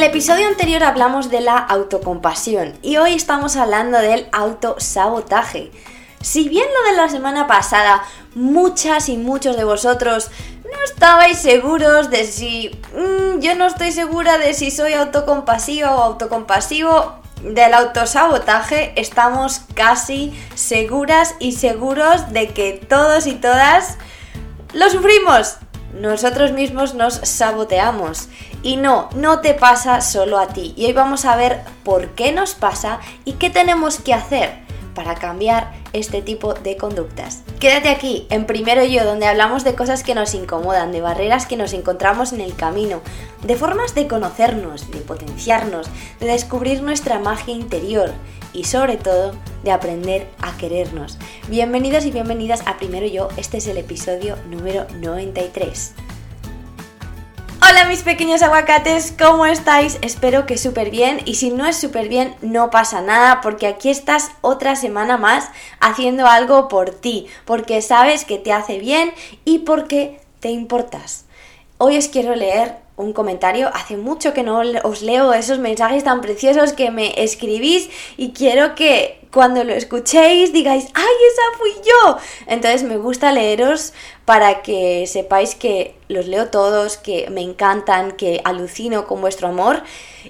el episodio anterior hablamos de la autocompasión y hoy estamos hablando del autosabotaje. Si bien lo de la semana pasada muchas y muchos de vosotros no estabais seguros de si... Mm, yo no estoy segura de si soy autocompasiva o autocompasivo, del autosabotaje estamos casi seguras y seguros de que todos y todas lo sufrimos. Nosotros mismos nos saboteamos. Y no, no te pasa solo a ti. Y hoy vamos a ver por qué nos pasa y qué tenemos que hacer para cambiar este tipo de conductas. Quédate aquí, en Primero Yo, donde hablamos de cosas que nos incomodan, de barreras que nos encontramos en el camino, de formas de conocernos, de potenciarnos, de descubrir nuestra magia interior y sobre todo de aprender a querernos. Bienvenidos y bienvenidas a Primero Yo, este es el episodio número 93. Hola mis pequeños aguacates, ¿cómo estáis? Espero que súper bien y si no es súper bien no pasa nada porque aquí estás otra semana más haciendo algo por ti, porque sabes que te hace bien y porque te importas. Hoy os quiero leer un comentario. Hace mucho que no os leo esos mensajes tan preciosos que me escribís y quiero que cuando lo escuchéis digáis, ¡ay, esa fui yo! Entonces me gusta leeros para que sepáis que los leo todos, que me encantan, que alucino con vuestro amor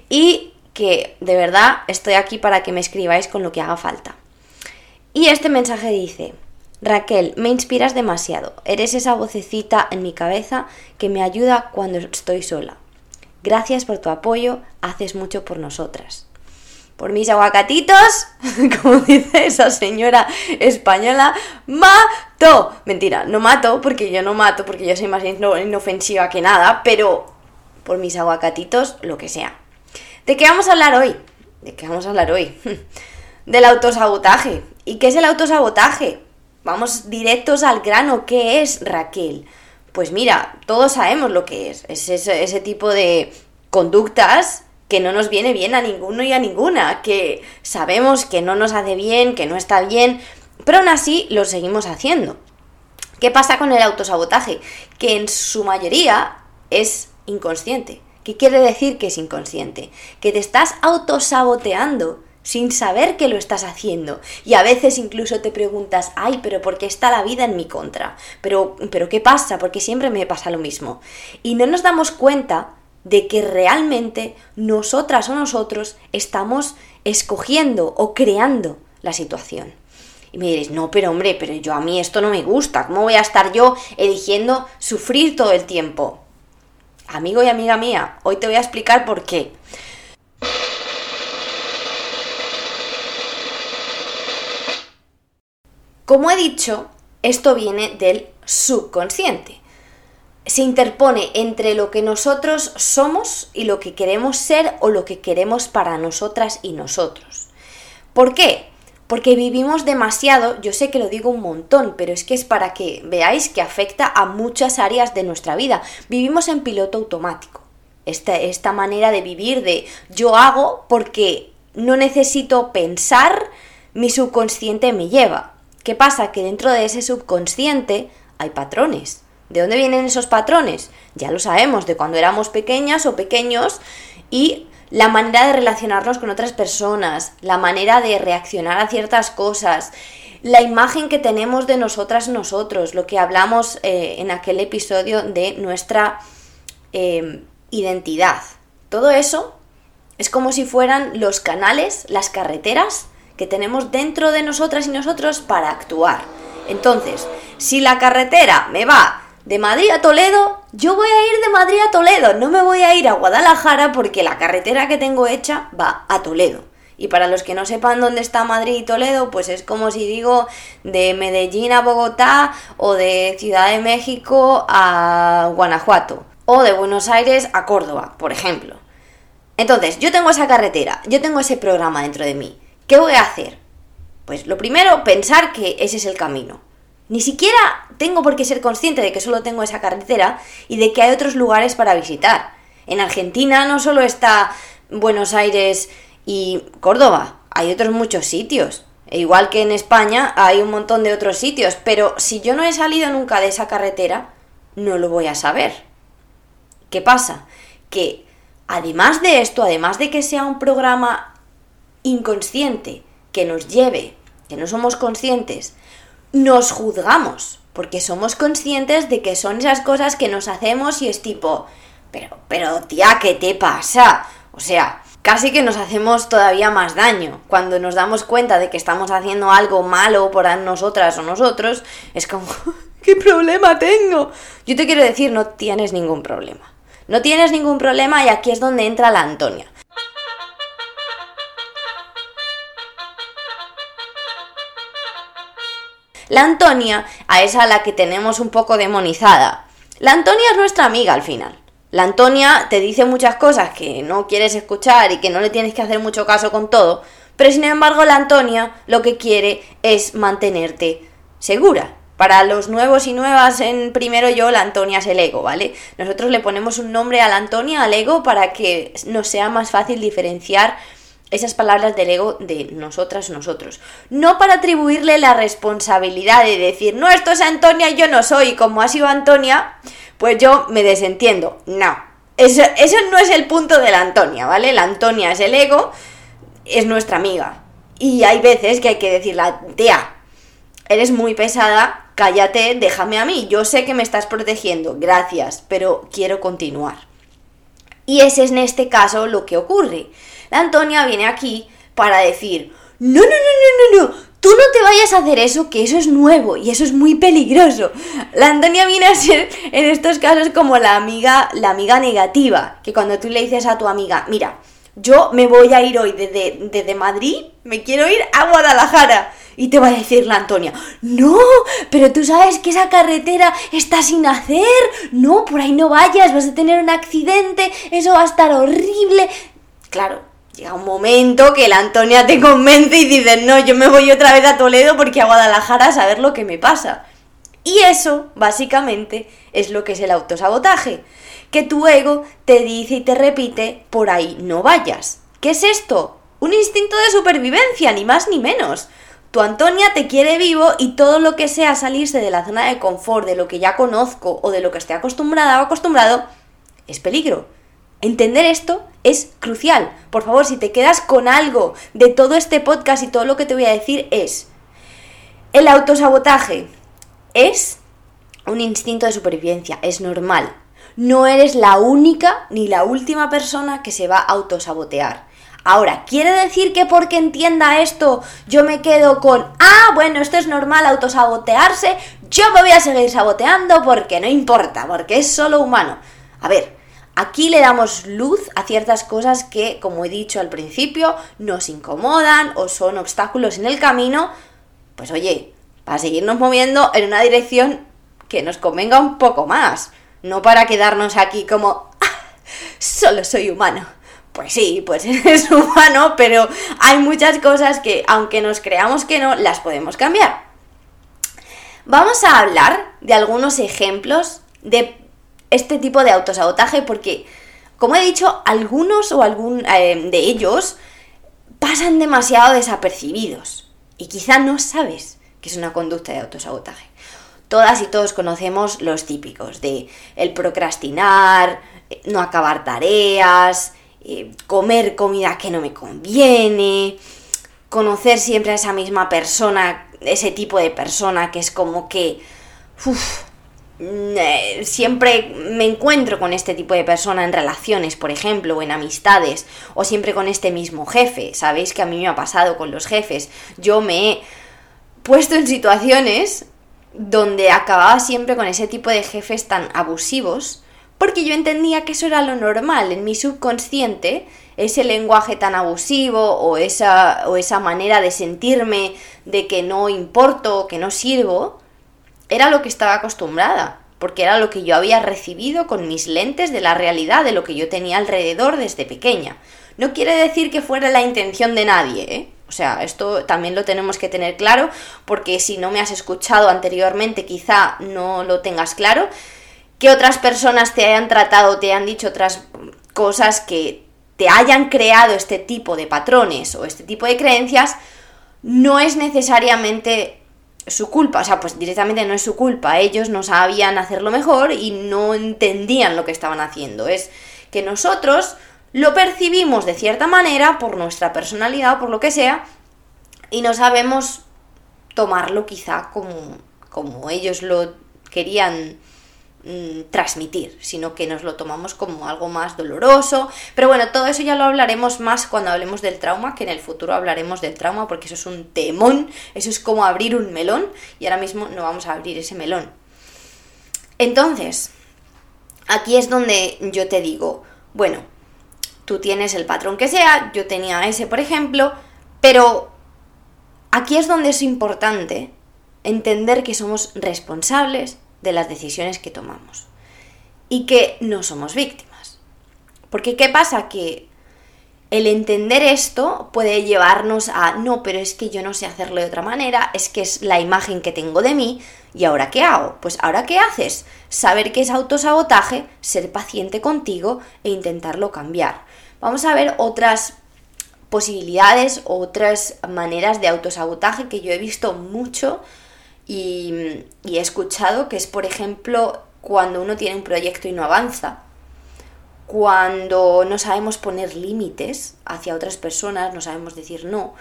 y que de verdad estoy aquí para que me escribáis con lo que haga falta. Y este mensaje dice, Raquel, me inspiras demasiado. Eres esa vocecita en mi cabeza que me ayuda cuando estoy sola. Gracias por tu apoyo, haces mucho por nosotras. Por mis aguacatitos, como dice esa señora española, mato. Mentira, no mato porque yo no mato, porque yo soy más inofensiva que nada, pero por mis aguacatitos, lo que sea. ¿De qué vamos a hablar hoy? ¿De qué vamos a hablar hoy? Del autosabotaje. ¿Y qué es el autosabotaje? Vamos directos al grano. ¿Qué es Raquel? Pues mira, todos sabemos lo que es. Es ese, tipo de conductas que no nos viene bien a ninguno y a ninguna, que sabemos que no nos hace bien, que no está bien, pero aún así lo seguimos haciendo. ¿Qué pasa con el autosabotaje? Que en su mayoría es inconsciente. ¿Qué quiere decir que es inconsciente? Que te estás autosaboteando sin saber que lo estás haciendo. Y a veces incluso te preguntas, ay, pero ¿por qué está la vida en mi contra? Pero, pero ¿qué pasa? Porque siempre me pasa lo mismo. Y no nos damos cuenta de que realmente nosotras o nosotros estamos escogiendo o creando la situación. Y me diréis, no, pero hombre, pero yo a mí esto no me gusta. ¿Cómo voy a estar yo eligiendo sufrir todo el tiempo? Amigo y amiga mía, hoy te voy a explicar por qué. Como he dicho, esto viene del subconsciente. Se interpone entre lo que nosotros somos y lo que queremos ser o lo que queremos para nosotras y nosotros. ¿Por qué? Porque vivimos demasiado, yo sé que lo digo un montón, pero es que es para que veáis que afecta a muchas áreas de nuestra vida. Vivimos en piloto automático. Esta, esta manera de vivir de yo hago porque no necesito pensar, mi subconsciente me lleva. ¿Qué pasa? Que dentro de ese subconsciente hay patrones. ¿De dónde vienen esos patrones? Ya lo sabemos, de cuando éramos pequeñas o pequeños y la manera de relacionarnos con otras personas, la manera de reaccionar a ciertas cosas, la imagen que tenemos de nosotras nosotros, lo que hablamos eh, en aquel episodio de nuestra em, identidad. Todo eso es como si fueran los canales, las carreteras que tenemos dentro de nosotras y nosotros para actuar. Entonces, si la carretera me va de Madrid a Toledo, yo voy a ir de Madrid a Toledo, no me voy a ir a Guadalajara porque la carretera que tengo hecha va a Toledo. Y para los que no sepan dónde está Madrid y Toledo, pues es como si digo de Medellín a Bogotá o de Ciudad de México a Guanajuato o de Buenos Aires a Córdoba, por ejemplo. Entonces, yo tengo esa carretera, yo tengo ese programa dentro de mí. ¿Qué voy a hacer? Pues lo primero, pensar que ese es el camino. Ni siquiera tengo por qué ser consciente de que solo tengo esa carretera y de que hay otros lugares para visitar. En Argentina no solo está Buenos Aires y Córdoba, hay otros muchos sitios. E igual que en España hay un montón de otros sitios, pero si yo no he salido nunca de esa carretera, no lo voy a saber. ¿Qué pasa? Que además de esto, además de que sea un programa inconsciente que nos lleve, que no somos conscientes, nos juzgamos, porque somos conscientes de que son esas cosas que nos hacemos y es tipo, pero, pero tía, ¿qué te pasa? O sea, casi que nos hacemos todavía más daño. Cuando nos damos cuenta de que estamos haciendo algo malo por nosotras o nosotros, es como, ¿qué problema tengo? Yo te quiero decir, no tienes ningún problema. No tienes ningún problema y aquí es donde entra la Antonia. La Antonia, a esa la que tenemos un poco demonizada. La Antonia es nuestra amiga al final. La Antonia te dice muchas cosas que no quieres escuchar y que no le tienes que hacer mucho caso con todo, pero sin embargo la Antonia lo que quiere es mantenerte segura. Para los nuevos y nuevas en primero yo, la Antonia es el ego, ¿vale? Nosotros le ponemos un nombre a la Antonia, al ego, para que nos sea más fácil diferenciar esas palabras del ego de nosotras, nosotros. No para atribuirle la responsabilidad de decir, no, esto es Antonia yo no soy, como ha sido Antonia, pues yo me desentiendo. No, eso, eso no es el punto de la Antonia, ¿vale? La Antonia es el ego, es nuestra amiga. Y hay veces que hay que decirle, tía, eres muy pesada, cállate, déjame a mí. Yo sé que me estás protegiendo, gracias, pero quiero continuar. Y ese es en este caso lo que ocurre. La Antonia viene aquí para decir, no, no, no, no, no, no, tú no te vayas a hacer eso, que eso es nuevo y eso es muy peligroso. La Antonia viene a ser en estos casos como la amiga, la amiga negativa, que cuando tú le dices a tu amiga, mira, yo me voy a ir hoy desde, desde Madrid, me quiero ir a Guadalajara. Y te va a decir la Antonia, no, pero tú sabes que esa carretera está sin hacer, no, por ahí no vayas, vas a tener un accidente, eso va a estar horrible. Claro, llega un momento que la Antonia te convence y dices, no, yo me voy otra vez a Toledo porque a Guadalajara a saber lo que me pasa. Y eso, básicamente, es lo que es el autosabotaje. Que tu ego te dice y te repite, por ahí no vayas. ¿Qué es esto? Un instinto de supervivencia, ni más ni menos. Tu Antonia te quiere vivo y todo lo que sea salirse de la zona de confort, de lo que ya conozco o de lo que estoy acostumbrada o acostumbrado, es peligro. Entender esto es crucial. Por favor, si te quedas con algo de todo este podcast y todo lo que te voy a decir es, el autosabotaje es un instinto de supervivencia, es normal. No eres la única ni la última persona que se va a autosabotear. Ahora, ¿quiere decir que porque entienda esto yo me quedo con, ah, bueno, esto es normal autosabotearse, yo me voy a seguir saboteando porque no importa, porque es solo humano? A ver, Aquí le damos luz a ciertas cosas que, como he dicho al principio, nos incomodan o son obstáculos en el camino. Pues oye, para seguirnos moviendo en una dirección que nos convenga un poco más. No para quedarnos aquí como, ah, solo soy humano. Pues sí, pues es humano, pero hay muchas cosas que, aunque nos creamos que no, las podemos cambiar. Vamos a hablar de algunos ejemplos de este tipo de autosabotaje porque, como he dicho, algunos o algún eh, de ellos pasan demasiado desapercibidos y quizá no sabes que es una conducta de autosabotaje. Todas y todos conocemos los típicos de el procrastinar, no acabar tareas, eh, comer comida que no me conviene, conocer siempre a esa misma persona, ese tipo de persona que es como que eh, siempre me encuentro con este tipo de persona en relaciones, por ejemplo, o en amistades, o siempre con este mismo jefe. Sabéis que a mí me ha pasado con los jefes. Yo me he puesto en situaciones donde acababa siempre con ese tipo de jefes tan abusivos, porque yo entendía que eso era lo normal en mi subconsciente, ese lenguaje tan abusivo o esa, o esa manera de sentirme de que no importo, que no sirvo, era lo que estaba acostumbrada, porque era lo que yo había recibido con mis lentes de la realidad, de lo que yo tenía alrededor desde pequeña. No quiere decir que fuera la intención de nadie, ¿eh? O sea, esto también lo tenemos que tener claro, porque si no me has escuchado anteriormente, quizá no lo tengas claro, que otras personas te hayan tratado, te hayan dicho otras cosas que te hayan creado este tipo de patrones o este tipo de creencias, no es necesariamente su culpa, o sea, pues directamente no es su culpa, ellos no sabían hacerlo mejor y no entendían lo que estaban haciendo. Es que nosotros lo percibimos de cierta manera por nuestra personalidad o por lo que sea y no sabemos tomarlo quizá como, como ellos lo querían mm, transmitir, sino que nos lo tomamos como algo más doloroso. Pero bueno, todo eso ya lo hablaremos más cuando hablemos del trauma, que en el futuro hablaremos del trauma, porque eso es un temón, eso es como abrir un melón, y ahora mismo no vamos a abrir ese melón. Entonces, aquí es donde yo te digo, bueno, tú tienes el patrón que sea, yo tenía ese, por ejemplo, pero aquí es donde es importante entender que somos responsables de las decisiones que tomamos y que no somos víctimas. Porque ¿qué pasa? Que el entender esto puede llevarnos a, no, pero es que yo no sé hacerlo de otra manera, es que es la imagen que tengo de mí, ¿y ahora qué hago? Pues ahora qué haces? Saber que es autosabotaje, ser paciente contigo e intentarlo cambiar. Vamos a ver otras posibilidades, otras maneras de autosabotaje que yo he visto mucho y, he escuchado, que es por ejemplo cuando uno tiene un proyecto y no avanza. Cuando no sabemos poner límites hacia otras personas, no sabemos decir no,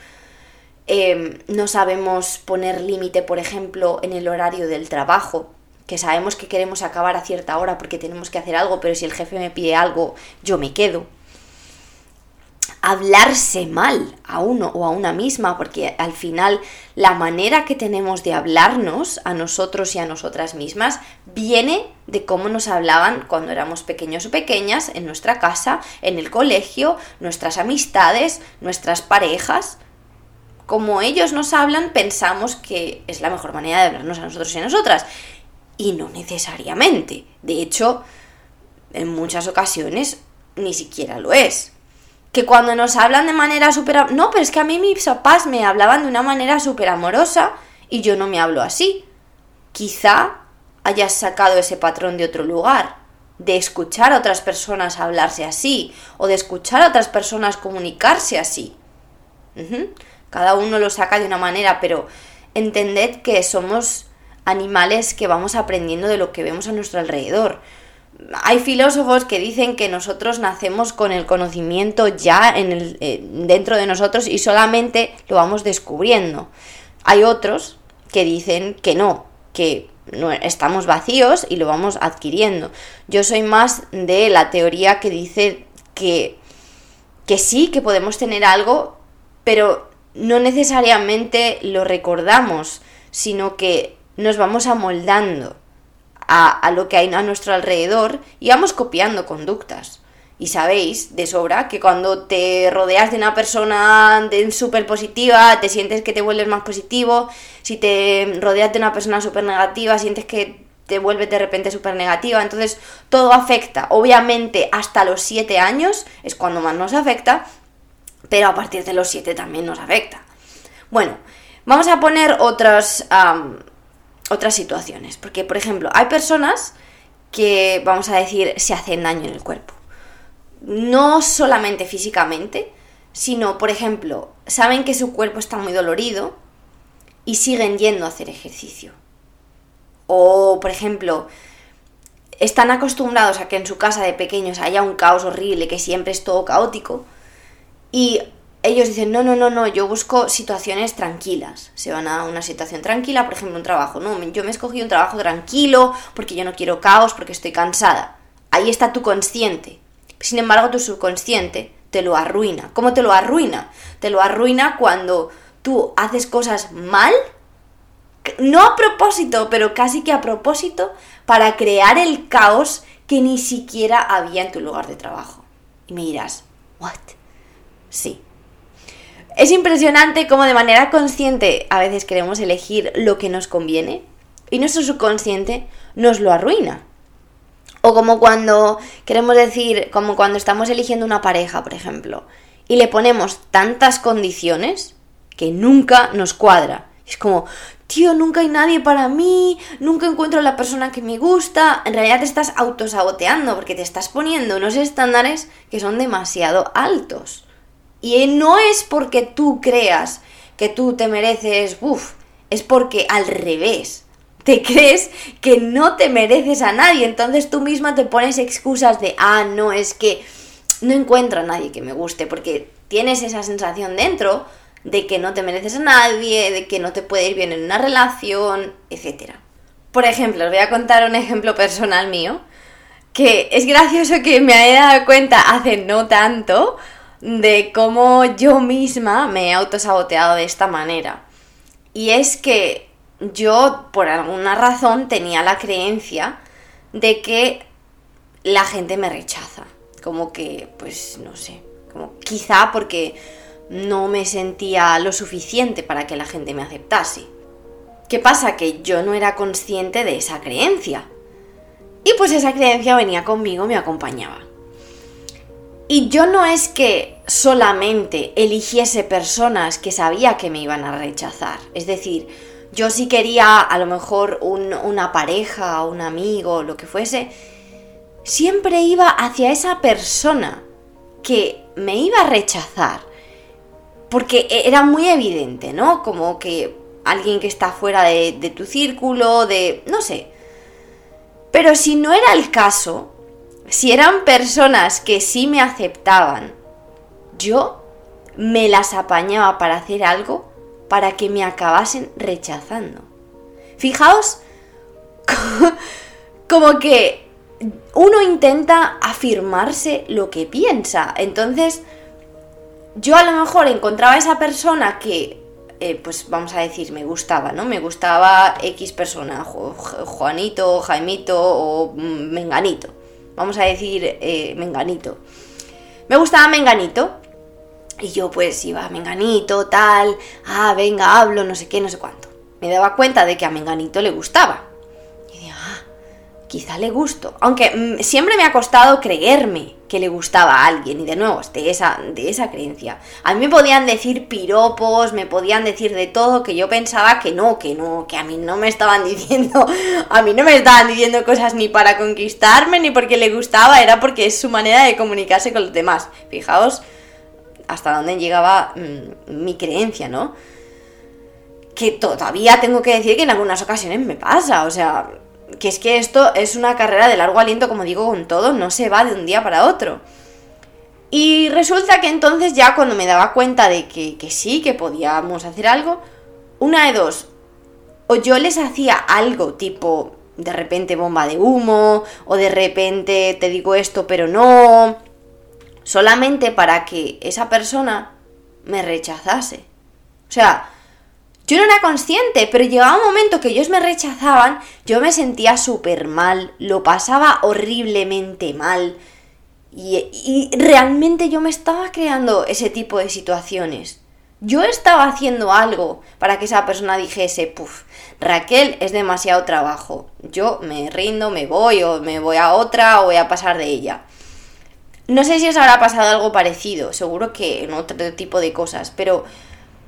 em, no sabemos poner límite, por ejemplo, en el horario del trabajo, que sabemos que queremos acabar a cierta hora porque tenemos que hacer algo, pero si el jefe me pide algo, yo me quedo hablarse mal a uno o a una misma, porque al final la manera que tenemos de hablarnos a nosotros y a nosotras mismas viene de cómo nos hablaban cuando éramos pequeños o pequeñas, en nuestra casa, en el colegio, nuestras amistades, nuestras parejas. Como ellos nos hablan, pensamos que es la mejor manera de hablarnos a nosotros y a nosotras. Y no necesariamente. De hecho, en muchas ocasiones ni siquiera lo es que cuando nos hablan de manera súper... No, pero es que a mí mis papás me hablaban de una manera súper amorosa y yo no me hablo así. Quizá hayas sacado ese patrón de otro lugar, de escuchar a otras personas hablarse así, o de escuchar a otras personas comunicarse así. Cada uno lo saca de una manera, pero entended que somos animales que vamos aprendiendo de lo que vemos a nuestro alrededor hay filósofos que dicen que nosotros nacemos con el conocimiento ya en el, eh, dentro de nosotros y solamente lo vamos descubriendo. Hay otros que dicen que no, que no, estamos vacíos y lo vamos adquiriendo. Yo soy más de la teoría que dice que, que sí, que podemos tener algo, pero no necesariamente lo recordamos, sino que nos vamos amoldando a, lo que hay a nuestro alrededor y vamos copiando conductas. Y sabéis de sobra que cuando te rodeas de una persona súper positiva, te sientes que te vuelves más positivo. Si te rodeas de una persona súper negativa, sientes que te vuelves de repente súper negativa. Entonces todo afecta. Obviamente hasta los 7 años es cuando más nos afecta, pero a partir de los 7 también nos afecta. Bueno, vamos a poner otras, otras situaciones. Porque, por ejemplo, hay personas que, vamos a decir, se hacen daño en el cuerpo. No solamente físicamente, sino, por ejemplo, saben que su cuerpo está muy dolorido y siguen yendo a hacer ejercicio. O, por ejemplo, están acostumbrados a que en su casa de pequeños haya un caos horrible, que siempre es todo caótico, y ellos dicen, no, no, no, no, yo busco situaciones tranquilas. Se van a una situación tranquila, por ejemplo, un trabajo. No, yo me escogí un trabajo tranquilo porque yo no quiero caos, porque estoy cansada. Ahí está tu consciente. Sin embargo, tu subconsciente te lo arruina. ¿Cómo te lo arruina? Te lo arruina cuando tú haces cosas mal, no a propósito, pero casi que a propósito, para crear el caos que ni siquiera había en tu lugar de trabajo. Y me dirás, ¿what? Sí, es impresionante cómo de manera consciente a veces queremos elegir lo que nos conviene y nuestro subconsciente nos lo arruina. O como cuando queremos decir, como cuando estamos eligiendo una pareja, por ejemplo, y le ponemos tantas condiciones que nunca nos cuadra. Es como, tío, nunca hay nadie para mí, nunca encuentro la persona que me gusta. En realidad te estás autosaboteando porque te estás poniendo unos estándares que son demasiado altos. Y no es porque tú creas que tú te mereces, uff, es porque al revés. Te crees que no te mereces a nadie, entonces tú misma te pones excusas de, ah, no, es que no encuentro a nadie que me guste, porque tienes esa sensación dentro de que no te mereces a nadie, de que no te puede ir bien en una relación, etc. Por ejemplo, os voy a contar un ejemplo personal mío, que es gracioso que me haya dado cuenta hace no tanto de cómo yo misma me he autosaboteado de esta manera. Y es que yo, por alguna razón, tenía la creencia de que la gente me rechaza. Como que, pues, no sé, como quizá porque no me sentía lo suficiente para que la gente me aceptase. ¿Qué pasa? Que yo no era consciente de esa creencia. Y pues esa creencia venía conmigo, me acompañaba. Y yo no es que solamente eligiese personas que sabía que me iban a rechazar. Es decir, yo sí quería a lo mejor una pareja, un amigo, lo que fuese, siempre iba hacia esa persona que me iba a rechazar. Porque e, era muy evidente, ¿no? Como que alguien que está fuera de, de tu círculo, de... no sé. Pero si no era el caso, si eran personas que sí me aceptaban, yo me las apañaba para hacer algo para que me acabasen rechazando. Fijaos como que uno intenta afirmarse lo que piensa. Entonces, yo a lo mejor encontraba a esa persona que, eh, pues vamos a decir, me gustaba, ¿no? Me gustaba X persona, Juanito, Jaimito o Menganito. Vamos a decir eh, Menganito. Me gustaba Menganito. Y yo pues iba a Menganito, tal, ah, venga, hablo, no sé qué, no sé cuánto. Me daba cuenta de que a Menganito le gustaba quizá le gusto. Aunque mm, siempre me ha costado creerme que le gustaba a alguien. Y de nuevo, de esa, de esa creencia. A mí me podían decir piropos, me podían decir de todo, que yo pensaba que no, que no, que a mí no me estaban diciendo, a mí no me estaban diciendo cosas ni para conquistarme, ni porque le gustaba, era porque es su manera de comunicarse con los demás. Fijaos hasta dónde llegaba mm, mi creencia, ¿no? Que todavía tengo que decir que en algunas ocasiones me pasa, o sea, que es que esto es una carrera de largo aliento, como digo, con todo, no se va de un día para otro. Y resulta que entonces ya cuando me daba cuenta de que, que sí, que podíamos hacer algo, una de dos, o yo les hacía algo tipo de repente bomba de humo, o de repente te digo esto pero no, solamente para que esa persona me rechazase. O sea, yo no era consciente, pero llegaba un momento que ellos me rechazaban, yo me sentía súper mal, lo pasaba horriblemente mal. Y, realmente yo me estaba creando ese tipo de situaciones. Yo estaba haciendo algo para que esa persona dijese, puff, Raquel es demasiado trabajo. Yo me rindo, me voy o me voy a otra o voy a pasar de ella. No sé si os habrá pasado algo parecido, seguro que en otro tipo de cosas, pero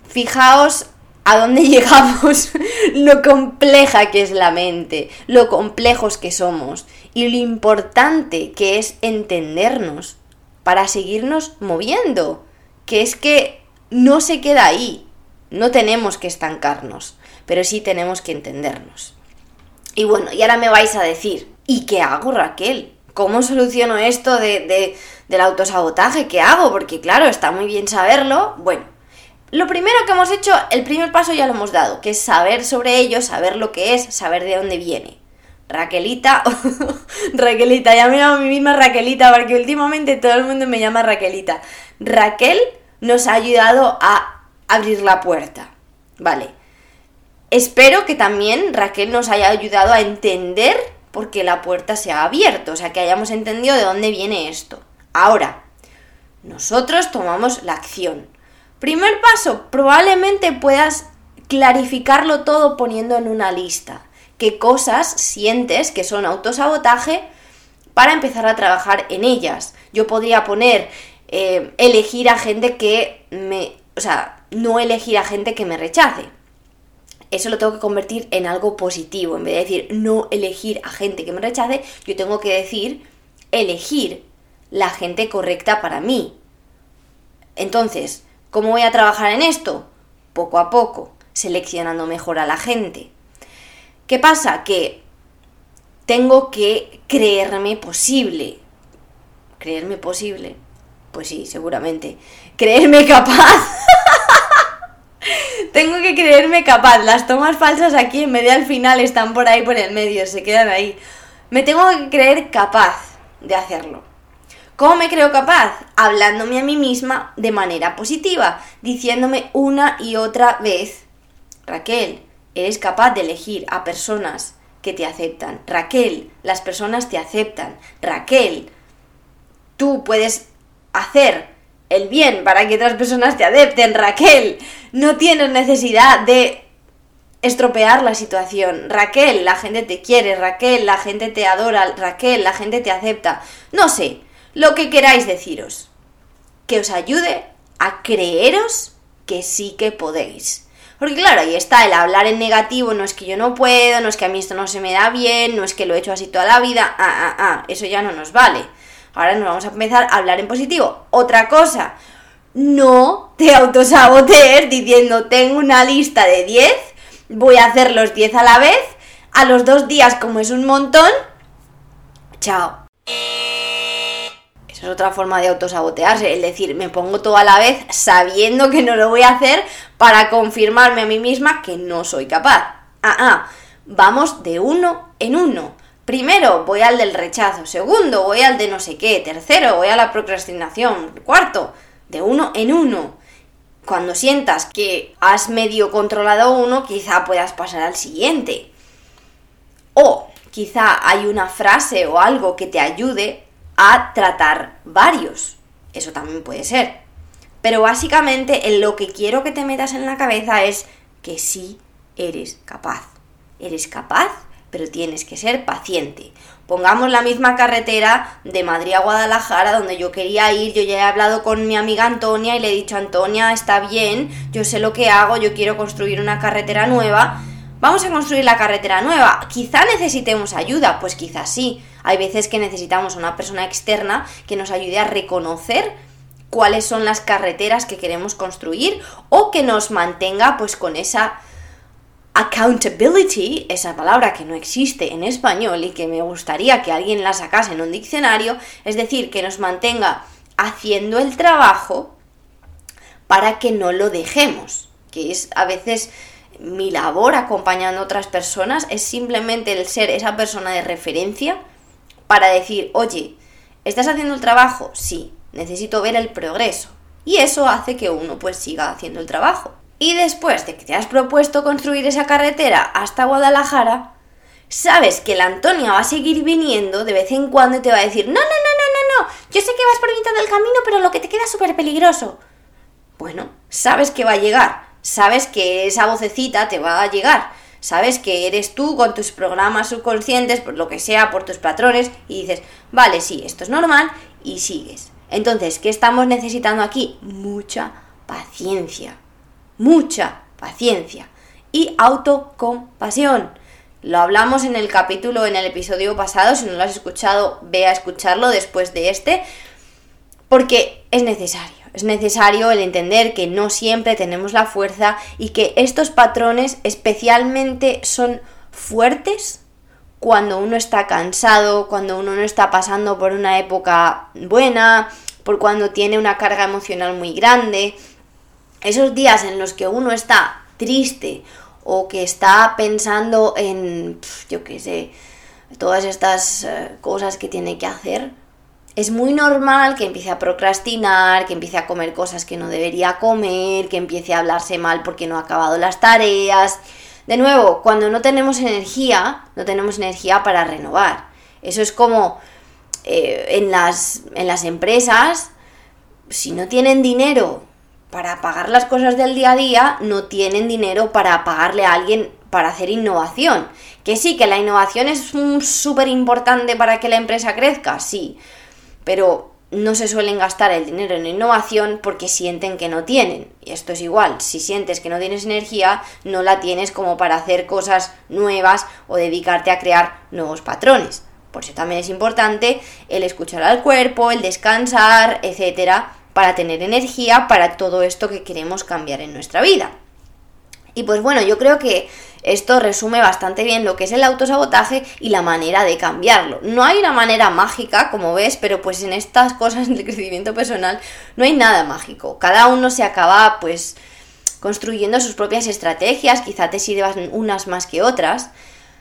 fijaos a dónde llegamos, lo compleja que es la mente, lo complejos que somos y lo importante que es entendernos para seguirnos moviendo, que es que no se queda ahí, no tenemos que estancarnos, pero sí tenemos que entendernos. Y bueno, y ahora me vais a decir, ¿y qué hago Raquel? ¿Cómo soluciono esto de, de, del autosabotaje? ¿Qué hago? Porque claro, está muy bien saberlo. Bueno, lo primero que hemos hecho, el primer paso ya lo hemos dado, que es saber sobre ello, saber lo que es, saber de dónde viene. Raquelita, Raquelita, ya me llamo a mí misma Raquelita porque últimamente todo el mundo me llama Raquelita. Raquel nos ha ayudado a abrir la puerta. Vale. Espero que también Raquel nos haya ayudado a entender por qué la puerta se ha abierto, o sea, que hayamos entendido de dónde viene esto. Ahora, nosotros tomamos la acción. Primer paso, probablemente puedas clarificarlo todo poniendo en una lista qué cosas sientes que son autosabotaje para empezar a trabajar en ellas. Yo podría poner eh, elegir a gente que me... O sea, no elegir a gente que me rechace. Eso lo tengo que convertir en algo positivo. En vez de decir no elegir a gente que me rechace, yo tengo que decir elegir la gente correcta para mí. Entonces, ¿Cómo voy a trabajar en esto? Poco a poco, seleccionando mejor a la gente. ¿Qué pasa? Que tengo que creerme posible. Creerme posible. Pues sí, seguramente. Creerme capaz. Tengo que creerme capaz. Las tomas falsas aquí en medio al final están por ahí por el medio, se quedan ahí. Me tengo que creer capaz de hacerlo. ¿Cómo me creo capaz? Hablándome a mí misma de manera positiva, diciéndome una y otra vez, Raquel, eres capaz de elegir a personas que te aceptan. Raquel, las personas te aceptan. Raquel, tú puedes hacer el bien para que otras personas te acepten. Raquel, no tienes necesidad de estropear la situación. Raquel, la gente te quiere. Raquel, la gente te adora. Raquel, la gente te acepta. No sé, lo que queráis deciros. Que os ayude a creeros que sí que podéis. Porque claro, ahí está el hablar en negativo, no es que yo no puedo, no es que a mí esto no se me da bien, no es que lo he hecho así toda la vida, ah, ah, ah, eso ya no nos vale. Ahora nos vamos a empezar a hablar en positivo. Otra cosa, no te autosabotees diciendo tengo una lista de 10, voy a hacer los 10 a la vez, a los dos días como es un montón, chao es otra forma de autosabotearse, es decir, me pongo todo a la vez sabiendo que no lo voy a hacer para confirmarme a mí misma que no soy capaz. Ah, ah, vamos de uno en uno. Primero voy al del rechazo, segundo voy al de no sé qué, tercero voy a la procrastinación, cuarto, de uno en uno. Cuando sientas que has medio controlado uno, quizá puedas pasar al siguiente. O quizá hay una frase o algo que te ayude a tratar varios. Eso también puede ser. Pero básicamente en lo que quiero que te metas en la cabeza es que sí eres capaz. Eres capaz, pero tienes que ser paciente. Pongamos la misma carretera de Madrid a Guadalajara donde yo quería ir, yo ya he hablado con mi amiga Antonia y le he dicho, Antonia, está bien, yo sé lo que hago, yo quiero construir una carretera nueva. Vamos a construir la carretera nueva. Quizá necesitemos ayuda, pues quizás sí. Hay veces que necesitamos una persona externa que nos ayude a reconocer cuáles son las carreteras que queremos construir o que nos mantenga pues con esa accountability, esa palabra que no existe en español y que me gustaría que alguien la sacase en un diccionario, es decir, que nos mantenga haciendo el trabajo para que no lo dejemos, que es a veces mi labor acompañando a otras personas, es simplemente el ser esa persona de referencia para decir, oye, ¿estás haciendo el trabajo? Sí, necesito ver el progreso. Y eso hace que uno pues siga haciendo el trabajo. Y después de que te has propuesto construir esa carretera hasta Guadalajara, sabes que la Antonia va a seguir viniendo de vez en cuando y te va a decir, no, no, no, no, no, no, yo sé que vas por mitad del camino, pero lo que te queda es súper peligroso. Bueno, sabes que va a llegar, sabes que esa vocecita te va a llegar, sabes que eres tú con tus programas subconscientes, por lo que sea, por tus patrones, y dices, vale, sí, esto es normal, y sigues. Entonces, ¿qué estamos necesitando aquí? Mucha paciencia, mucha paciencia y autocompasión. Lo hablamos en el capítulo, en el episodio pasado, si no lo has escuchado, ve a escucharlo después de este, porque es necesario. Es necesario el entender que no siempre tenemos la fuerza y que estos patrones especialmente son fuertes cuando uno está cansado, cuando uno no está pasando por una época buena, por cuando tiene una carga emocional muy grande. Esos días en los que uno está triste o que está pensando en, yo qué sé, todas estas eh, cosas que tiene que hacer, es muy normal que empiece a procrastinar, que empiece a comer cosas que no debería comer, que empiece a hablarse mal porque no ha acabado las tareas. De nuevo, cuando no tenemos energía, no tenemos energía para renovar. Eso es como eh, en, las, en las empresas, si no tienen dinero para pagar las cosas del día a día, no tienen dinero para pagarle a alguien para hacer innovación. Que sí, que la innovación es súper importante para que la empresa crezca, sí pero no se suelen gastar el dinero en innovación porque sienten que no tienen. Y esto es igual, si sientes que no tienes energía, no la tienes como para hacer cosas nuevas o dedicarte a crear nuevos patrones. Por eso también es importante el escuchar al cuerpo, el descansar, etcétera, para tener energía para todo esto que queremos cambiar en nuestra vida. Y pues bueno, yo creo que esto resume bastante bien lo que es el autosabotaje y la manera de cambiarlo. No hay una manera mágica, como ves, pero pues en estas cosas del crecimiento personal no hay nada mágico. Cada uno se acaba pues construyendo sus propias estrategias, quizá te sirvan unas más que otras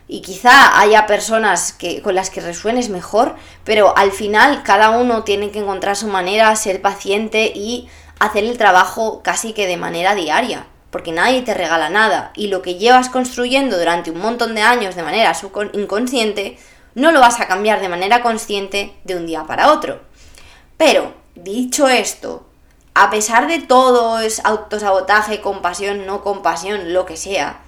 y quizá haya personas que, con las que resuenes mejor, pero al final cada uno tiene que encontrar su manera, ser paciente y hacer el trabajo casi que de manera diaria porque nadie te regala nada y lo que llevas construyendo durante un montón de años de manera inconsciente, no lo vas a cambiar de manera consciente de un día para otro. Pero, dicho esto, a pesar de todo es autosabotaje, compasión, no compasión, lo que sea,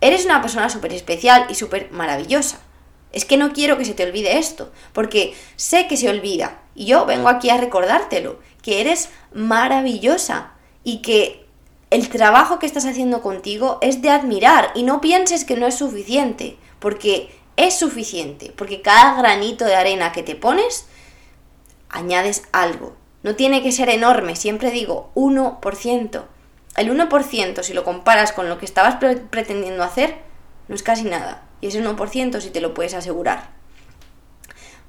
eres una persona súper especial y súper maravillosa. Es que no quiero que se te olvide esto, porque sé que se olvida y yo vengo aquí a recordártelo, que eres maravillosa y que el trabajo que estás haciendo contigo es de admirar y no pienses que no es suficiente, porque es suficiente, porque cada granito de arena que te pones, añades algo. No tiene que ser enorme, siempre digo 1%. El 1%, si lo comparas con lo que estabas pretendiendo hacer, no es casi nada. Y ese 1% si te lo puedes asegurar.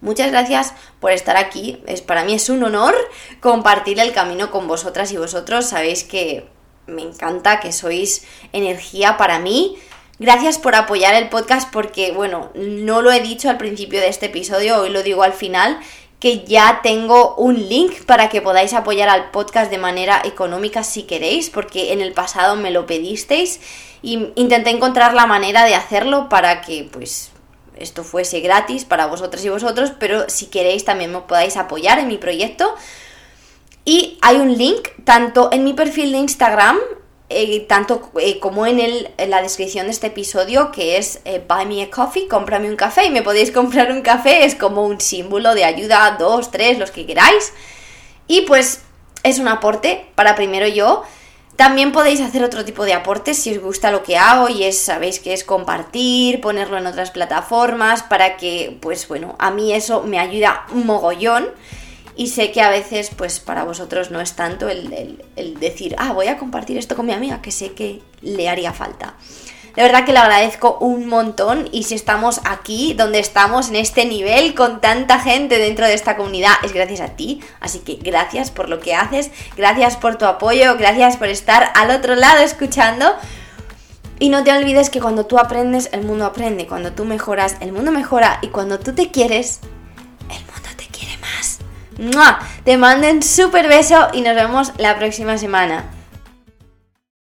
Muchas gracias por estar aquí. Es, para mí es un honor compartir el camino con vosotras y vosotros. Sabéis que me encanta, que sois energía para mí. Gracias por apoyar el podcast porque, bueno, no lo he dicho al principio de este episodio, hoy lo digo al final, que ya tengo un link para que podáis apoyar al podcast de manera económica si queréis, porque en el pasado me lo pedisteis y intenté encontrar la manera de hacerlo para que, pues, esto fuese gratis para vosotras y vosotros, pero si queréis también me podáis apoyar en mi proyecto. Y hay un link tanto en mi perfil de Instagram, eh, tanto eh, como en, el, en, la descripción de este episodio, que es eh, Buy Me a Coffee, cómprame un café y me podéis comprar un café, es como un símbolo de ayuda, dos, tres, los que queráis. Y pues es un aporte para primero yo. También podéis hacer otro tipo de aportes si os gusta lo que hago y es, sabéis que es compartir, ponerlo en otras plataformas para que, pues bueno, a mí eso me ayuda un mogollón y sé que a veces pues para vosotros no es tanto el, decir, ah, voy a compartir esto con mi amiga, que sé que le haría falta. De verdad que le agradezco un montón y si estamos aquí, donde estamos, en este nivel, con tanta gente dentro de esta comunidad, es gracias a ti. Así que gracias por lo que haces, gracias por tu apoyo, gracias por estar al otro lado escuchando. Y no te olvides que cuando tú aprendes, el mundo aprende. Cuando tú mejoras, el mundo mejora. Y cuando tú te quieres, el mundo te mando un súper beso y nos vemos la próxima semana.